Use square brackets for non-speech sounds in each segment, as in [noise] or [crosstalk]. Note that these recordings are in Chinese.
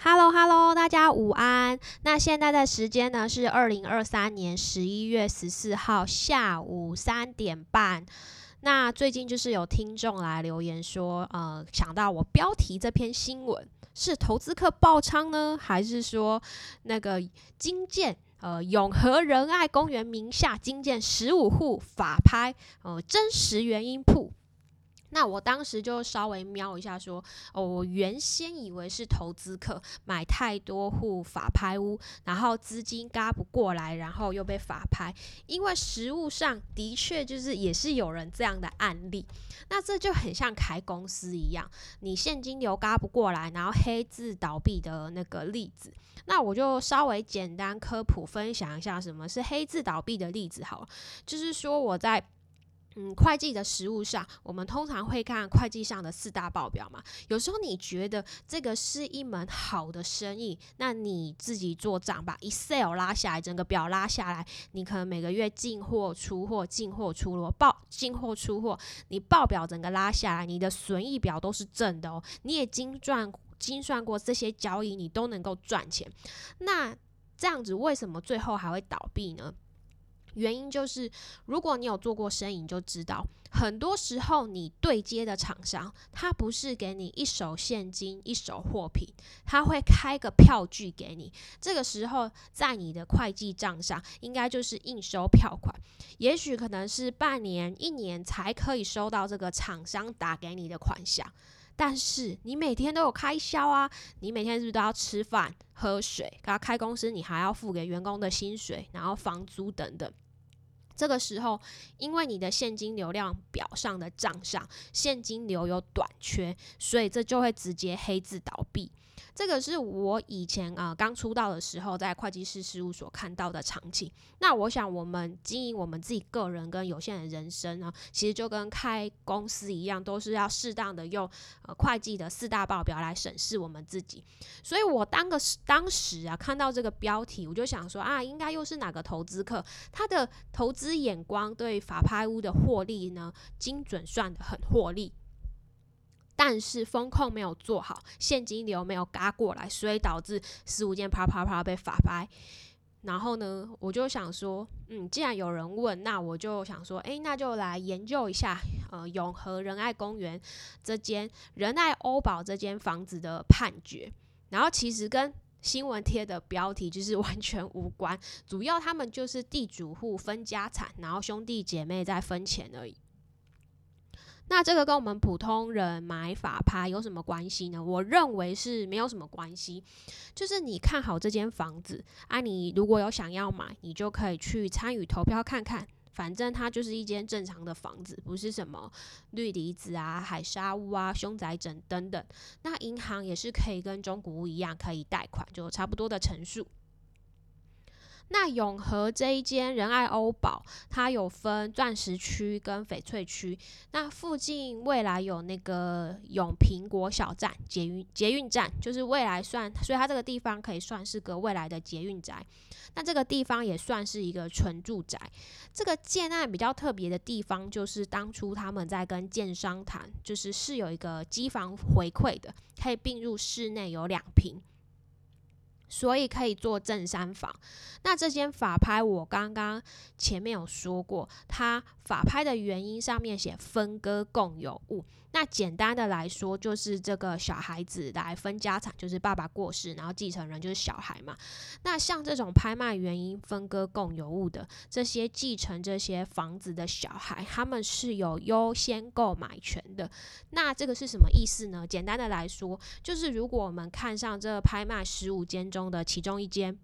Hello Hello，大家午安。那现在的时间呢是二零二三年十一月十四号下午三点半。那最近就是有听众来留言说，呃，想到我标题这篇新闻是投资客爆仓呢，还是说那个金建呃永和仁爱公园名下金建十五户法拍呃真实原因铺？那我当时就稍微瞄一下，说哦，我原先以为是投资客买太多户法拍屋，然后资金嘎不过来，然后又被法拍。因为实物上的确就是也是有人这样的案例。那这就很像开公司一样，你现金流嘎不过来，然后黑字倒闭的那个例子。那我就稍微简单科普分享一下什么是黑字倒闭的例子，好了，就是说我在。嗯，会计的实务上，我们通常会看会计上的四大报表嘛。有时候你觉得这个是一门好的生意，那你自己做账，把 Excel 拉下来，整个表拉下来，你可能每个月进货、出货、进货、出货报进货、出货，你报表整个拉下来，你的损益表都是正的哦。你也精算精算过这些交易，你都能够赚钱。那这样子为什么最后还会倒闭呢？原因就是，如果你有做过生意，你就知道，很多时候你对接的厂商，他不是给你一手现金、一手货品，他会开个票据给你。这个时候，在你的会计账上，应该就是应收票款，也许可能是半年、一年才可以收到这个厂商打给你的款项。但是你每天都有开销啊，你每天是不是都要吃饭、喝水？然后开公司，你还要付给员工的薪水，然后房租等等。这个时候，因为你的现金流量表上的账上现金流有短缺，所以这就会直接黑字倒闭。这个是我以前啊刚出道的时候在会计师事务所看到的场景。那我想，我们经营我们自己个人跟有限的人生呢，其实就跟开公司一样，都是要适当的用呃会计的四大报表来审视我们自己。所以我当个当时啊看到这个标题，我就想说啊，应该又是哪个投资客，他的投资眼光对法拍屋的获利呢精准算的很获利。但是风控没有做好，现金流没有嘎过来，所以导致十五件啪啪啪被法拍。然后呢，我就想说，嗯，既然有人问，那我就想说，诶，那就来研究一下，呃，永和仁爱公园这间仁爱欧宝这间房子的判决。然后其实跟新闻贴的标题就是完全无关，主要他们就是地主户分家产，然后兄弟姐妹在分钱而已。那这个跟我们普通人买法拍有什么关系呢？我认为是没有什么关系。就是你看好这间房子啊，你如果有想要买，你就可以去参与投票看看。反正它就是一间正常的房子，不是什么绿离子啊、海沙屋啊、凶宅等等等。那银行也是可以跟中古屋一样，可以贷款，就差不多的成数。那永和这一间仁爱欧宝，它有分钻石区跟翡翠区。那附近未来有那个永平国小站捷运捷运站，就是未来算，所以它这个地方可以算是个未来的捷运宅。那这个地方也算是一个纯住宅。这个建案比较特别的地方，就是当初他们在跟建商谈，就是是有一个机房回馈的，可以并入室内有两平。所以可以做正三房。那这间法拍，我刚刚前面有说过，它法拍的原因上面写分割共有物。那简单的来说，就是这个小孩子来分家产，就是爸爸过世，然后继承人就是小孩嘛。那像这种拍卖原因分割共有物的这些继承这些房子的小孩，他们是有优先购买权的。那这个是什么意思呢？简单的来说，就是如果我们看上这拍卖十五间中中的其中一间，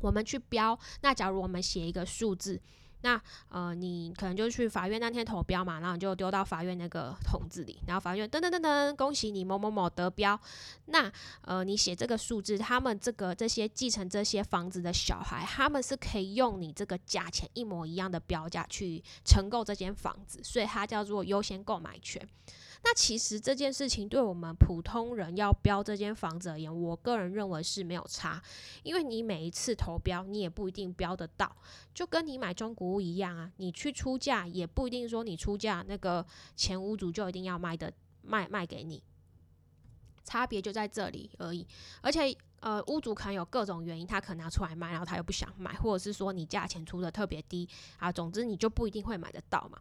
我们去标，那假如我们写一个数字。那呃，你可能就去法院那天投标嘛，然后你就丢到法院那个桶子里，然后法院噔噔噔噔，恭喜你某某某得标。那呃，你写这个数字，他们这个这些继承这些房子的小孩，他们是可以用你这个价钱一模一样的标价去承购这间房子，所以它叫做优先购买权。那其实这件事情对我们普通人要标这间房子而言，我个人认为是没有差，因为你每一次投标，你也不一定标得到，就跟你买中古屋一样啊，你去出价也不一定说你出价那个前屋主就一定要卖的卖卖给你。差别就在这里而已。而且，呃，屋主可能有各种原因，他可能要出来卖，然后他又不想买，或者是说你价钱出的特别低啊，总之你就不一定会买得到嘛。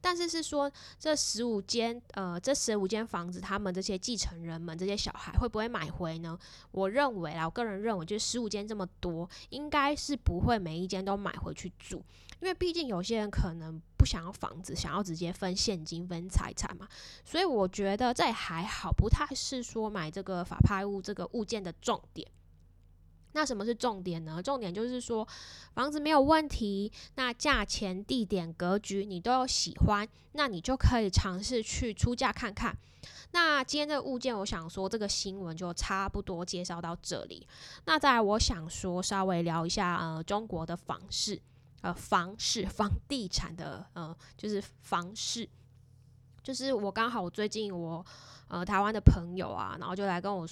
但是是说这十五间，呃，这十五间房子，他们这些继承人们，这些小孩会不会买回呢？我认为啊，我个人认为，就十五间这么多，应该是不会每一间都买回去住。因为毕竟有些人可能不想要房子，想要直接分现金分财产嘛，所以我觉得这还好，不太是说买这个法拍物这个物件的重点。那什么是重点呢？重点就是说房子没有问题，那价钱、地点、格局你都有喜欢，那你就可以尝试去出价看看。那今天这个物件，我想说这个新闻就差不多介绍到这里。那再来，我想说稍微聊一下呃中国的房市。呃，房市、房地产的呃，就是房市，就是我刚好我最近我呃台湾的朋友啊，然后就来跟我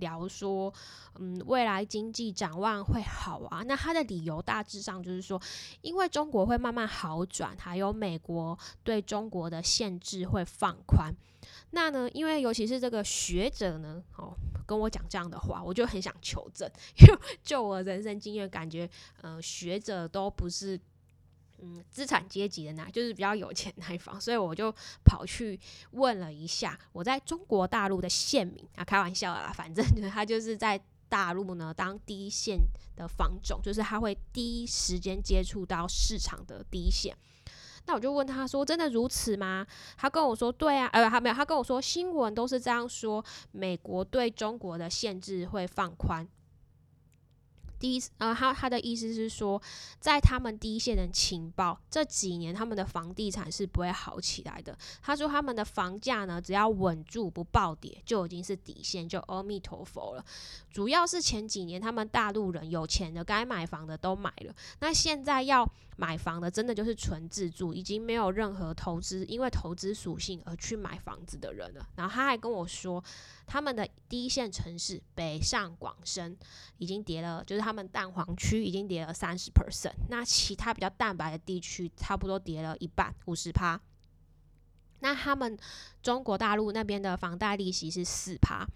聊说，嗯，未来经济展望会好啊。那他的理由大致上就是说，因为中国会慢慢好转，还有美国对中国的限制会放宽。那呢，因为尤其是这个学者呢，哦。跟我讲这样的话，我就很想求证，因 [laughs] 为就我人生经验，感觉，呃，学者都不是，嗯，资产阶级的那，就是比较有钱那一方，所以我就跑去问了一下我在中国大陆的县民啊，开玩笑啦，反正 [laughs] 他就是在大陆呢当第一线的房总，就是他会第一时间接触到市场的第一线。那我就问他说：“真的如此吗？”他跟我说：“对啊，呃，他没有。”他跟我说：“新闻都是这样说，美国对中国的限制会放宽。”第一，呃，他他的意思是说，在他们第一线的情报，这几年他们的房地产是不会好起来的。他说他们的房价呢，只要稳住不暴跌，就已经是底线，就阿弥陀佛了。主要是前几年他们大陆人有钱的该买房的都买了，那现在要买房的真的就是纯自住，已经没有任何投资，因为投资属性而去买房子的人了。然后他还跟我说。他们的第一线城市北上广深已经跌了，就是他们蛋黄区已经跌了三十 percent，那其他比较蛋白的地区差不多跌了一半，五十趴。那他们中国大陆那边的房贷利息是四趴，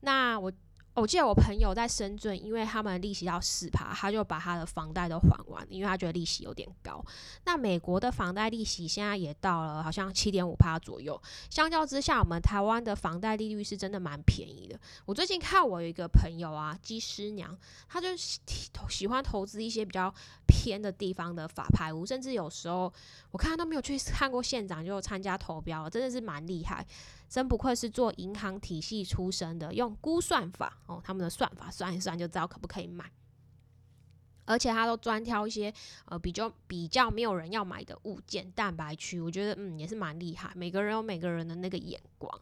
那我。我记得我朋友在深圳，因为他们利息要四趴，他就把他的房贷都还完，因为他觉得利息有点高。那美国的房贷利息现在也到了好像七点五趴左右，相较之下，我们台湾的房贷利率是真的蛮便宜的。我最近看我有一个朋友啊，鸡师娘，他就喜喜欢投资一些比较偏的地方的法拍屋，甚至有时候我看他都没有去看过现场就参加投标，真的是蛮厉害。真不愧是做银行体系出身的，用估算法哦，他们的算法算一算就知道可不可以买，而且他都专挑一些呃比较比较没有人要买的物件，蛋白区，我觉得嗯也是蛮厉害，每个人有每个人的那个眼光。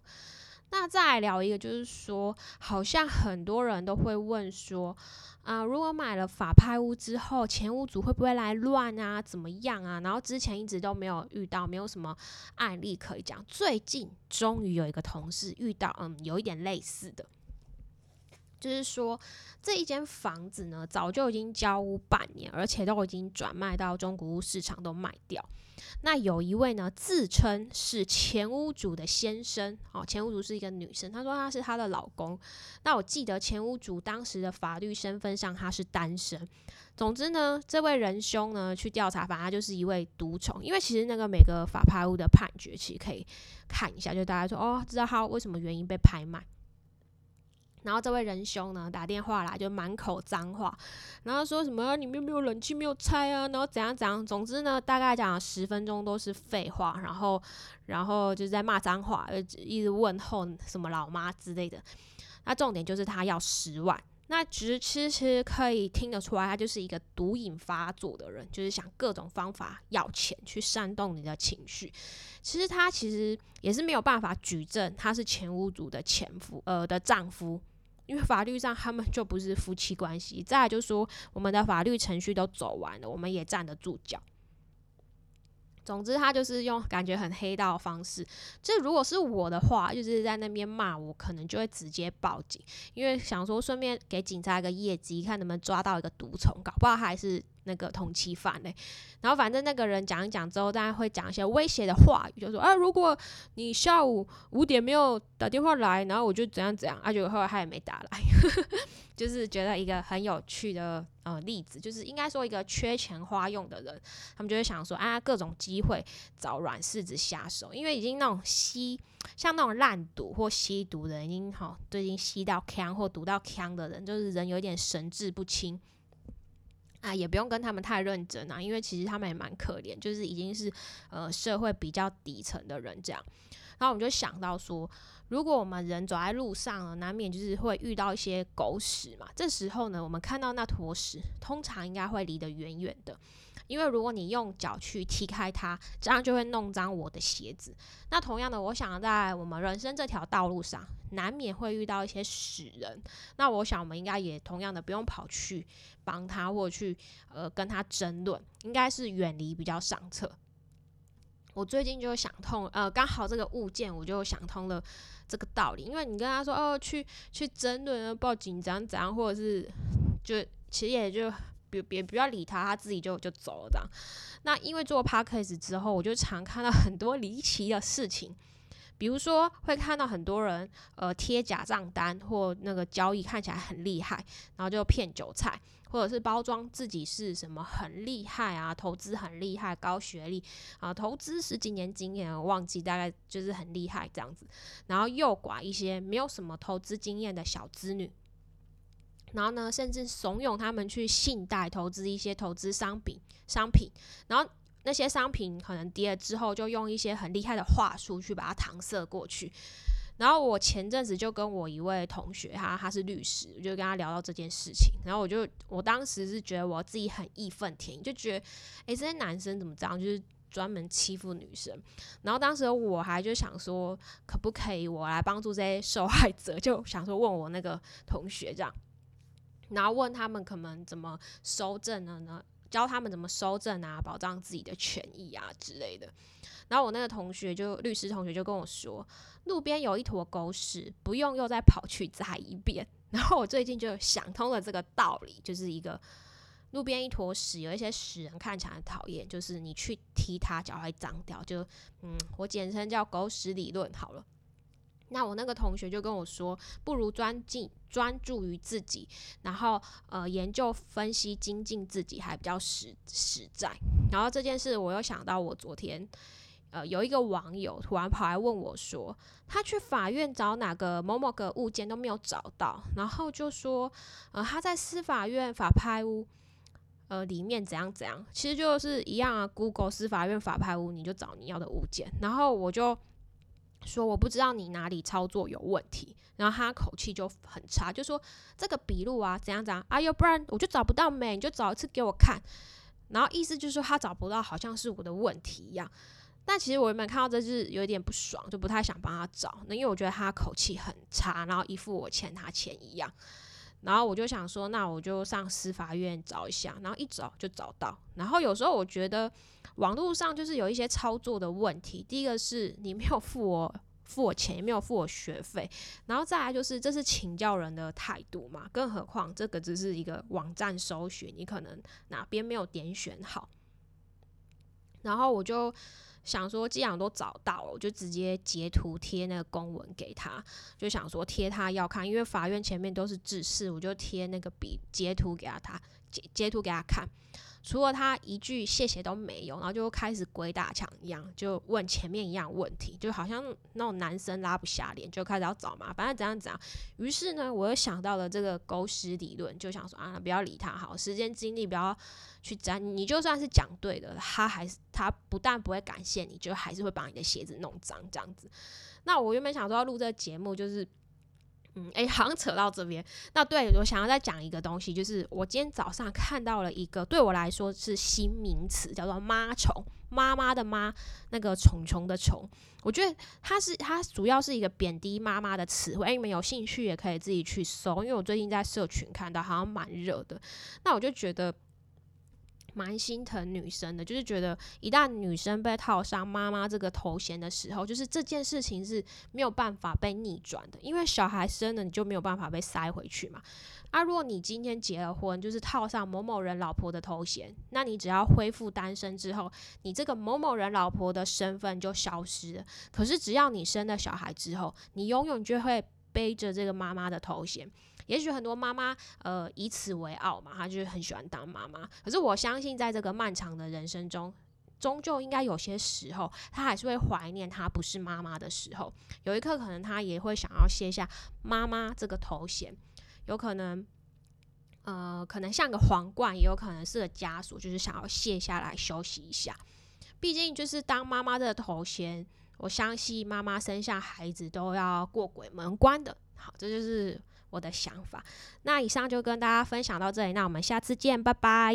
那再来聊一个，就是说，好像很多人都会问说，啊，如果买了法拍屋之后，前屋主会不会来乱啊？怎么样啊？然后之前一直都没有遇到，没有什么案例可以讲。最近终于有一个同事遇到，嗯，有一点类似的。就是说，这一间房子呢，早就已经交屋半年，而且都已经转卖到中古屋市场都卖掉。那有一位呢，自称是前屋主的先生，哦，前屋主是一个女生，她说她是她的老公。那我记得前屋主当时的法律身份上她是单身。总之呢，这位仁兄呢去调查，反正就是一位独宠。因为其实那个每个法拍屋的判决其实可以看一下，就大家说哦，知道他为什么原因被拍卖。然后这位仁兄呢打电话来就满口脏话，然后说什么你们没有冷气没有拆啊，然后怎样怎样，总之呢大概讲了十分钟都是废话，然后然后就是在骂脏话，一直问候什么老妈之类的。那重点就是他要十万，那其实其实可以听得出来，他就是一个毒瘾发作的人，就是想各种方法要钱去煽动你的情绪。其实他其实也是没有办法举证他是前屋主的前夫呃的丈夫。因为法律上他们就不是夫妻关系，再来就是说我们的法律程序都走完了，我们也站得住脚。总之，他就是用感觉很黑道的方式。这如果是我的话，就是在那边骂我，可能就会直接报警，因为想说顺便给警察一个业绩，看能不能抓到一个毒虫，搞不好还是那个通缉犯嘞。然后反正那个人讲一讲之后，大家会讲一些威胁的话语，就说啊，如果你下午五点没有打电话来，然后我就怎样怎样。啊，结果后来他也没打来，[laughs] 就是觉得一个很有趣的呃例子，就是应该说一个缺钱花用的人，他们就会想说啊，各种机会找软柿子下手，因为已经那种吸像那种烂赌或吸毒的人，已经好都已经吸到呛或毒到呛的人，就是人有点神志不清。啊，也不用跟他们太认真啊，因为其实他们也蛮可怜，就是已经是呃社会比较底层的人这样。然后我们就想到说，如果我们人走在路上，难免就是会遇到一些狗屎嘛。这时候呢，我们看到那坨屎，通常应该会离得远远的。因为如果你用脚去踢开它，这样就会弄脏我的鞋子。那同样的，我想在我们人生这条道路上，难免会遇到一些死人。那我想我们应该也同样的，不用跑去帮他或去呃跟他争论，应该是远离比较上策。我最近就想通，呃，刚好这个物件我就想通了这个道理。因为你跟他说哦，去去争论、报警怎样怎样，或者是就其实也就。别别不要理他，他自己就就走了这样。那因为做 p a r k a s 之后，我就常看到很多离奇的事情，比如说会看到很多人呃贴假账单或那个交易看起来很厉害，然后就骗韭菜，或者是包装自己是什么很厉害啊，投资很厉害，高学历啊，投资十几年经验，忘记大概就是很厉害这样子，然后诱拐一些没有什么投资经验的小资女。然后呢，甚至怂恿他们去信贷投资一些投资商品，商品。然后那些商品可能跌了之后，就用一些很厉害的话术去把它搪塞过去。然后我前阵子就跟我一位同学，他他是律师，我就跟他聊到这件事情。然后我就我当时是觉得我自己很义愤填膺，就觉得诶，这些男生怎么这样，就是专门欺负女生。然后当时我还就想说，可不可以我来帮助这些受害者？就想说问我那个同学这样。然后问他们可能怎么收证了？呢，教他们怎么收证啊，保障自己的权益啊之类的。然后我那个同学就律师同学就跟我说，路边有一坨狗屎，不用又再跑去摘一遍。然后我最近就想通了这个道理，就是一个路边一坨屎，有一些屎人看起来很讨厌，就是你去踢它脚会脏掉，就嗯，我简称叫狗屎理论好了。那我那个同学就跟我说，不如专进专注于自己，然后呃研究分析精进自己还比较实实在。然后这件事我又想到，我昨天呃有一个网友突然跑来问我说，他去法院找哪个某某个物件都没有找到，然后就说呃他在司法院法拍屋呃里面怎样怎样，其实就是一样啊，Google 司法院法拍屋你就找你要的物件，然后我就。说我不知道你哪里操作有问题，然后他口气就很差，就说这个笔录啊怎样怎样，哎呦不然我就找不到没，你就找一次给我看，然后意思就是说他找不到，好像是我的问题一样。但其实我原本看到这是有点不爽，就不太想帮他找，那因为我觉得他口气很差，然后一副我欠他钱一样。然后我就想说，那我就上司法院找一下，然后一找就找到。然后有时候我觉得网络上就是有一些操作的问题。第一个是你没有付我付我钱，也没有付我学费，然后再来就是这是请教人的态度嘛。更何况这个只是一个网站搜寻，你可能哪边没有点选好。然后我就。想说，既然都找到了，我就直接截图贴那个公文给他，就想说贴他要看，因为法院前面都是指示，我就贴那个笔截图给他，他截截图给他看。除了他一句谢谢都没有，然后就开始鬼打墙一样，就问前面一样问题，就好像那种男生拉不下脸，就开始要找麻烦，怎样怎样。于是呢，我又想到了这个狗屎理论，就想说啊，不要理他好，时间精力不要去沾。你就算是讲对的，他还是他不但不会感谢你，就还是会把你的鞋子弄脏这样子。那我原本想说要录这个节目，就是。嗯，哎，好像扯到这边。那对我想要再讲一个东西，就是我今天早上看到了一个对我来说是新名词，叫做“妈虫”，妈妈的妈，那个虫虫的虫。我觉得它是它主要是一个贬低妈妈的词汇。哎，你们有兴趣也可以自己去搜，因为我最近在社群看到，好像蛮热的。那我就觉得。蛮心疼女生的，就是觉得一旦女生被套上妈妈这个头衔的时候，就是这件事情是没有办法被逆转的，因为小孩生了你就没有办法被塞回去嘛。啊，如果你今天结了婚，就是套上某某人老婆的头衔，那你只要恢复单身之后，你这个某某人老婆的身份就消失了。可是只要你生了小孩之后，你永远就会背着这个妈妈的头衔。也许很多妈妈呃以此为傲嘛，她就是很喜欢当妈妈。可是我相信，在这个漫长的人生中，终究应该有些时候，她还是会怀念她不是妈妈的时候。有一刻，可能她也会想要卸下妈妈这个头衔，有可能，呃，可能像个皇冠，也有可能是个枷锁，就是想要卸下来休息一下。毕竟，就是当妈妈的头衔，我相信妈妈生下孩子都要过鬼门关的。好，这就是。我的想法，那以上就跟大家分享到这里，那我们下次见，拜拜。